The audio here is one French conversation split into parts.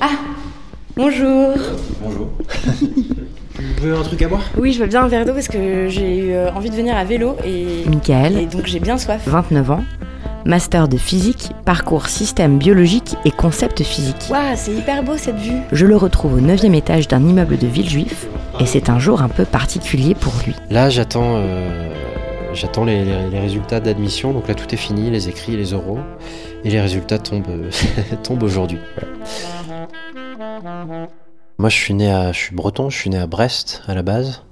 Ah Bonjour Bonjour. tu veux un truc à boire? Oui, je veux bien un verre d'eau parce que j'ai eu euh, envie de venir à vélo et, Michael, et donc j'ai bien soif. 29 ans, master de physique, parcours système biologique et concept physique. Waouh, c'est hyper beau cette vue Je le retrouve au 9 étage d'un immeuble de Villejuif et c'est un jour un peu particulier pour lui. Là, j'attends euh, j'attends les, les- les résultats d'admission. Donc là, tout est fini, les écrits, les oraux. Et les résultats tombent, tombent aujourd'hui. Voilà. Moi, je suis né à, je suis breton, je suis né à Brest à la base.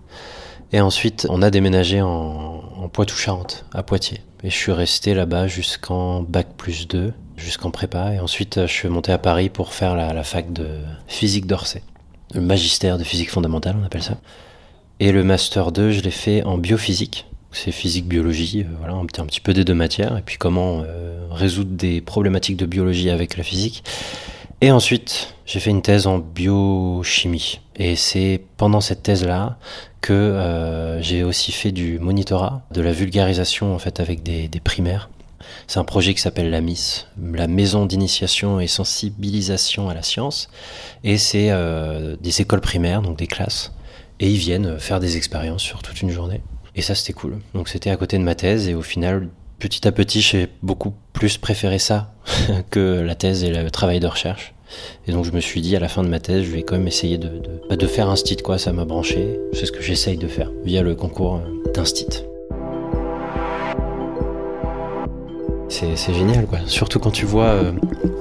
Et ensuite, on a déménagé en, en Poitou-Charentes, à Poitiers. Et je suis resté là-bas jusqu'en bac plus 2, jusqu'en prépa. Et ensuite, je suis monté à Paris pour faire la, fac de physique d'Orsay. Le magistère de physique fondamentale, on appelle ça. Et le master 2, je l'ai fait en biophysique. C'est physique-biologie, euh, voilà, un petit, un petit peu des deux matières. Et puis comment euh, résoudre des problématiques de biologie avec la physique. Et ensuite, j'ai fait une thèse en biochimie. Et c'est pendant cette thèse-là que euh, j'ai aussi fait du monitorat, de la vulgarisation en fait avec des, primaires. C'est un projet qui s'appelle la MIS, la Maison d'initiation et sensibilisation à la science. Et c'est euh, des écoles primaires, donc des classes. Et ils viennent faire des expériences sur toute une journée. Et ça, c'était cool. Donc c'était à côté de ma thèse. Et au final, petit à petit, j'ai beaucoup plus préféré ça que la thèse et le travail de recherche. Et donc je me suis dit à la fin de ma thèse, je vais quand même essayer de, bah, faire un stit, quoi. Ça m'a branché. C'est ce que j'essaye de faire via le concours euh, d'un stit. C'est génial, quoi. Surtout quand tu vois euh,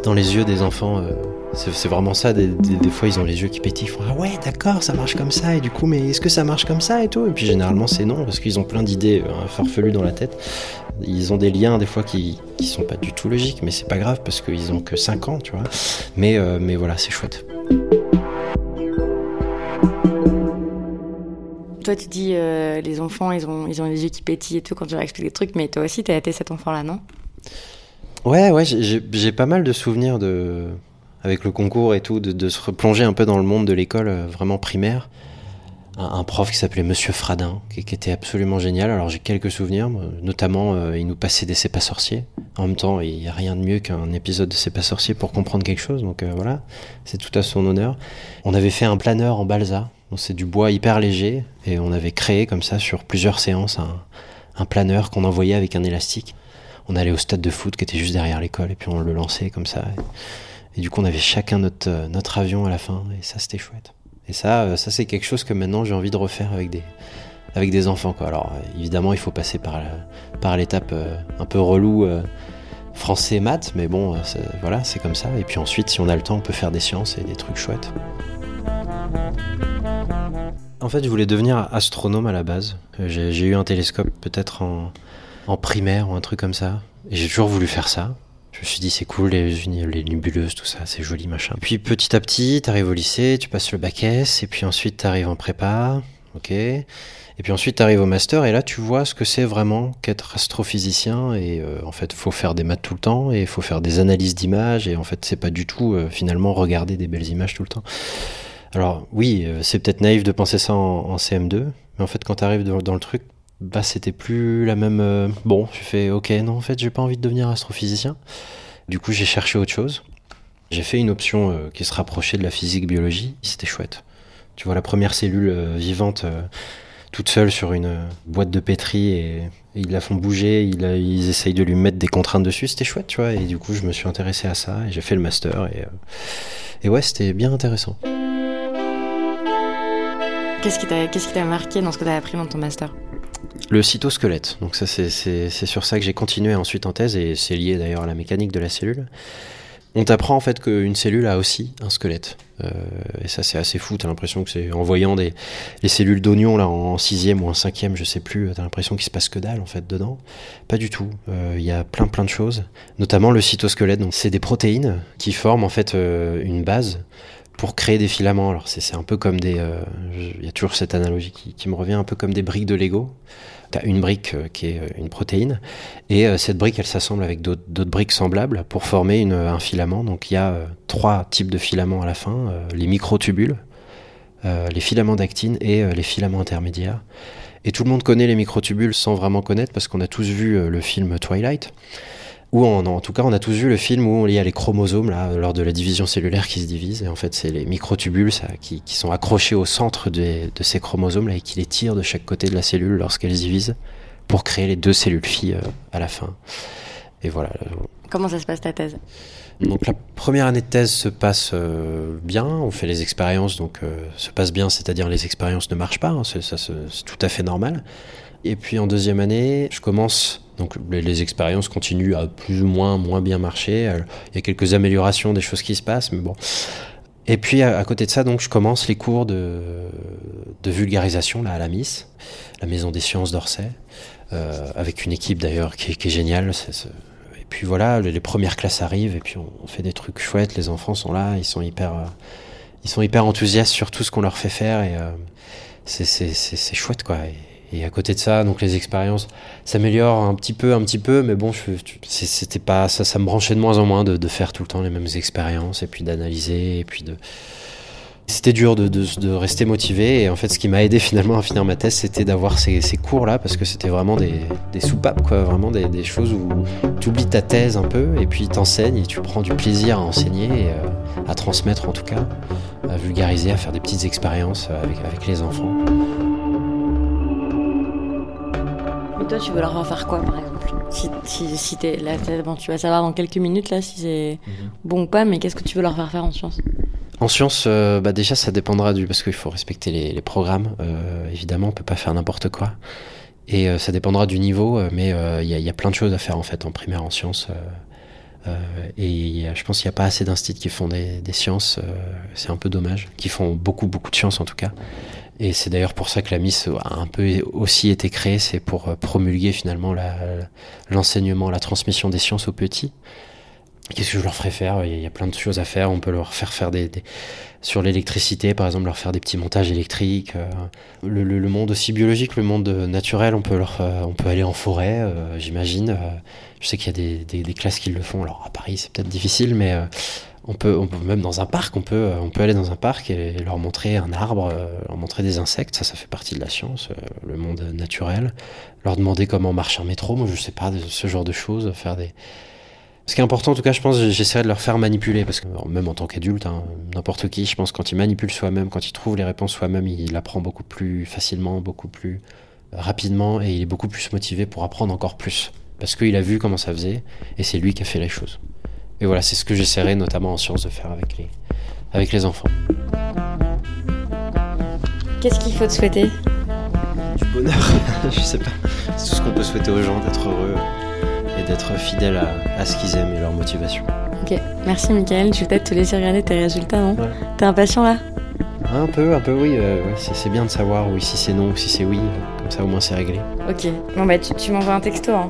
dans les yeux des enfants. euh, c'est vraiment ça, des, fois ils ont les yeux qui pétillent, ils font Ah ouais, d'accord, ça marche comme ça, et du coup, mais est-ce que ça marche comme ça et tout? Et puis généralement c'est non, parce qu'ils ont plein d'idées farfelues dans la tête. Ils ont des liens des fois qui, qui sont pas du tout logiques, mais c'est pas grave parce qu'ils ont que 5 ans, tu vois. Mais, euh, mais voilà, c'est chouette. Toi, tu dis euh, les enfants, ils ont, ils ont les yeux qui pétillent et tout quand tu leur expliques des trucs, mais toi aussi, t'as été cet enfant-là, non? Ouais, ouais, j'ai- pas mal de souvenirs de, avec le concours et tout, de, de se replonger un peu dans le monde de l'école euh, vraiment primaire. Un, prof qui s'appelait Monsieur Fradin, qui, était absolument génial. Alors j'ai quelques souvenirs, notamment euh, il nous passait des C'est pas sorciers. En même temps, il n'y a rien de mieux qu'un épisode de C'est pas sorciers pour comprendre quelque chose, donc euh, voilà, c'est tout à son honneur. On avait fait un planeur en balsa, c'est du bois hyper léger, et on avait créé comme ça sur plusieurs séances un, planeur qu'on envoyait avec un élastique on allait au stade de foot qui était juste derrière l'école et puis on le lançait comme ça. Et, et du coup, on avait chacun notre, euh, notre avion à la fin et ça, c'était chouette. Et ça, euh, ça c'est quelque chose que maintenant j'ai envie de refaire avec des, avec des enfants. Alors, euh, évidemment, il faut passer par, la- par l'étape euh, un peu relou euh, français maths, mais bon, euh, voilà, c'est comme ça. Et puis ensuite, si on a le temps, on peut faire des sciences et des trucs chouettes. En fait, je voulais devenir astronome à la base. Euh, J'ai j'ai eu un télescope peut-être en, en primaire ou un truc comme ça. Et j'ai toujours voulu faire ça. Me suis dit, c'est cool, les, les nébuleuses, tout ça, c'est joli, machin. Puis petit à petit, t'arrives au lycée, tu passes le bac S, et puis ensuite t'arrives en prépa, ok. Et puis ensuite t'arrives au master, et là tu vois ce que c'est vraiment qu'être astrophysicien. Et euh, en fait, faut faire des maths tout le temps, et faut faire des analyses d'images, et en fait, c'est pas du tout euh, finalement regarder des belles images tout le temps. Alors oui, euh, c'est peut-être naïf de penser ça en, en CM2, mais en fait, quand t'arrives dans, dans le truc, bah c'était plus la même. euh, Bon, j'ai fait ok, non, en fait, j'ai pas envie de devenir astrophysicien. Du coup, j'ai cherché autre chose. J'ai fait une option euh, qui se rapprochait de la physique-biologie. C'était chouette. Tu vois la première cellule euh, vivante toute seule sur une boîte de pétri et, ils la font bouger, ils, ils essayent de lui mettre des contraintes dessus. C'était chouette, tu vois. Et du coup, je me suis intéressé à ça et j'ai fait le master et, et ouais, c'était bien intéressant. Qu'est-ce qui t'a marqué dans ce que t'as appris dans ton master? Le cytosquelette. Donc ça, c'est- sur ça que j'ai continué ensuite en thèse et c'est lié d'ailleurs à la mécanique de la cellule. On t'apprend en fait qu'une cellule a aussi un squelette. Euh, et ça, c'est assez fou. T'as l'impression que c'est en voyant des, les cellules d'oignon là en sixième ou en cinquième, je sais plus. T'as l'impression qu'il se passe que dalle en fait dedans. Pas du tout. Euh, Il y a plein plein de choses, notamment le cytosquelette. Donc c'est des protéines qui forment en fait euh, une base pour créer des filaments. Alors c'est un peu comme des, il y a toujours cette analogie qui me revient un peu comme des briques de Lego. T'as une brique euh, qui est euh, une protéine et euh, cette brique elle s'assemble avec d'autres briques semblables pour former un filament. Donc il y a trois types de filaments à la fin les microtubules, les filaments d'actine et les filaments intermédiaires. Et tout le monde connaît les microtubules sans vraiment connaître parce qu'on a tous vu le film Twilight. Ou en, en, tout cas, on a tous vu le film où il y a les chromosomes là, lors de la division cellulaire qui se divisent. Et en fait, c'est les microtubules ça, qui, qui, sont accrochés au centre de, de ces chromosomes là, et qui les tirent de chaque côté de la cellule lorsqu'elles divisent pour créer les deux cellules filles euh, à la fin. Et voilà. Comment ça se passe ta thèse? Donc la première année de thèse se passe euh, bien, on fait les expériences, donc euh, se passe bien, c'est-à-dire les expériences ne marchent pas, hein, c'est tout à fait normal. Et puis en deuxième année, je commence, donc les, expériences continuent à plus ou moins moins bien marcher, il y a quelques améliorations, des choses qui se passent, mais bon. Et puis à, côté de ça, donc je commence les cours de, vulgarisation là à la MIS, la Maison des Sciences d'Orsay, euh, avec une équipe d'ailleurs qui, est géniale. Et puis voilà, les premières classes arrivent et puis on, fait des trucs chouettes. Les enfants sont là, ils sont hyper, euh, ils sont hyper enthousiastes sur tout ce qu'on leur fait faire et euh, c'est, chouette quoi. Et, à côté de ça, donc les expériences s'améliorent un petit peu, un petit peu, mais bon, c'était pas ça, ça me branchait de moins en moins de, faire tout le temps les mêmes expériences et puis d'analyser et puis de c'était dur de, rester motivé et en fait ce qui m'a aidé finalement à finir ma thèse c'était d'avoir ces, ces, cours là parce que c'était vraiment des, soupapes quoi vraiment des, choses où tu oublies ta thèse un peu et puis t'enseignes et tu prends du plaisir à enseigner euh, à transmettre en tout cas à vulgariser à faire des petites expériences avec les enfants mais toi tu veux leur faire quoi par exemple si, si, si t'es là bon, tu vas savoir dans quelques minutes là si c'est -hmm. bon ou pas mais qu'est-ce que tu veux leur faire faire en sciences en sciences, euh, bah déjà, ça dépendra du parce qu'il faut respecter les, les programmes. Euh, évidemment, on peut pas faire n'importe quoi. Et euh, ça dépendra du niveau, mais il y, y, a plein de choses à faire en fait en primaire en sciences. et a, je pense qu'il n'y a pas assez d'instituts qui font des, des sciences. c'est un peu dommage. Qui font beaucoup beaucoup de sciences en tout cas. Et c'est d'ailleurs pour ça que la Miss a un peu aussi été créée. C'est pour promulguer finalement l'enseignement, la, transmission des sciences aux petits. Qu'est-ce que je leur ferais faire? Il y a plein de choses à faire. On peut leur faire faire des, sur l'électricité, par exemple, leur faire des petits montages électriques. Euh, le, monde aussi biologique, le monde naturel, on peut euh, on peut aller en forêt, euh, j'imagine. Euh, je sais qu'il y a des, des, classes qui le font. Alors à Paris, c'est peut-être difficile, mais euh, on peut, on peut même dans un parc, on peut, on peut aller dans un parc et leur montrer un arbre, euh, leur montrer des insectes. Ça, ça fait partie de la science, le monde naturel. Leur demander comment marche un métro. Moi, je sais pas, ce genre de choses, faire des ce qui est important, en tout cas, je pense, j'essaierai de leur faire manipuler, parce que même en tant qu'adulte, hein, n'importe qui, je pense, quand il manipule soi-même, quand il trouve les réponses soi-même, il apprend beaucoup plus facilement, beaucoup plus rapidement, et il est beaucoup plus motivé pour apprendre encore plus, parce qu'il a vu comment ça faisait, et c'est lui qui a fait les choses. Et voilà, c'est ce que j'essaierai, notamment en sciences, de faire avec les, avec les enfants. Qu'est-ce qu'il faut te souhaiter? Du bonheur, je sais pas. C'est tout ce qu'on peut souhaiter aux gens, d'être heureux et d'être fidèle à, à ce qu'ils aiment et leur motivation. Ok, merci Michael. Je vais peut-être te laisser regarder tes résultats, non? Ouais. T'es impatient là? Un peu, un peu, oui. Euh, ouais, c'est bien de savoir oui, si c'est non ou si c'est oui. Comme ça, au moins, c'est réglé. Ok, bon bah tu, tu m'envoies un texto. Hein.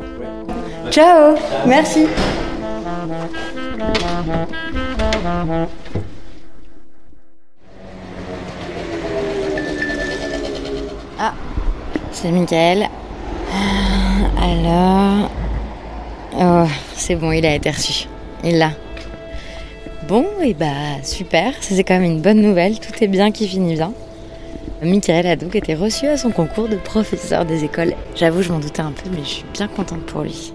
Ouais. Ciao. Ciao Merci Ah, c'est Michael. Alors, Oh, c'est bon, il a été reçu. Il l'a. Bon, et bah super, c'est quand même une bonne nouvelle, tout est bien qui finit bien. Michael a donc été reçu à son concours de professeur des écoles. J'avoue, je m'en doutais un peu, mais je suis bien contente pour lui.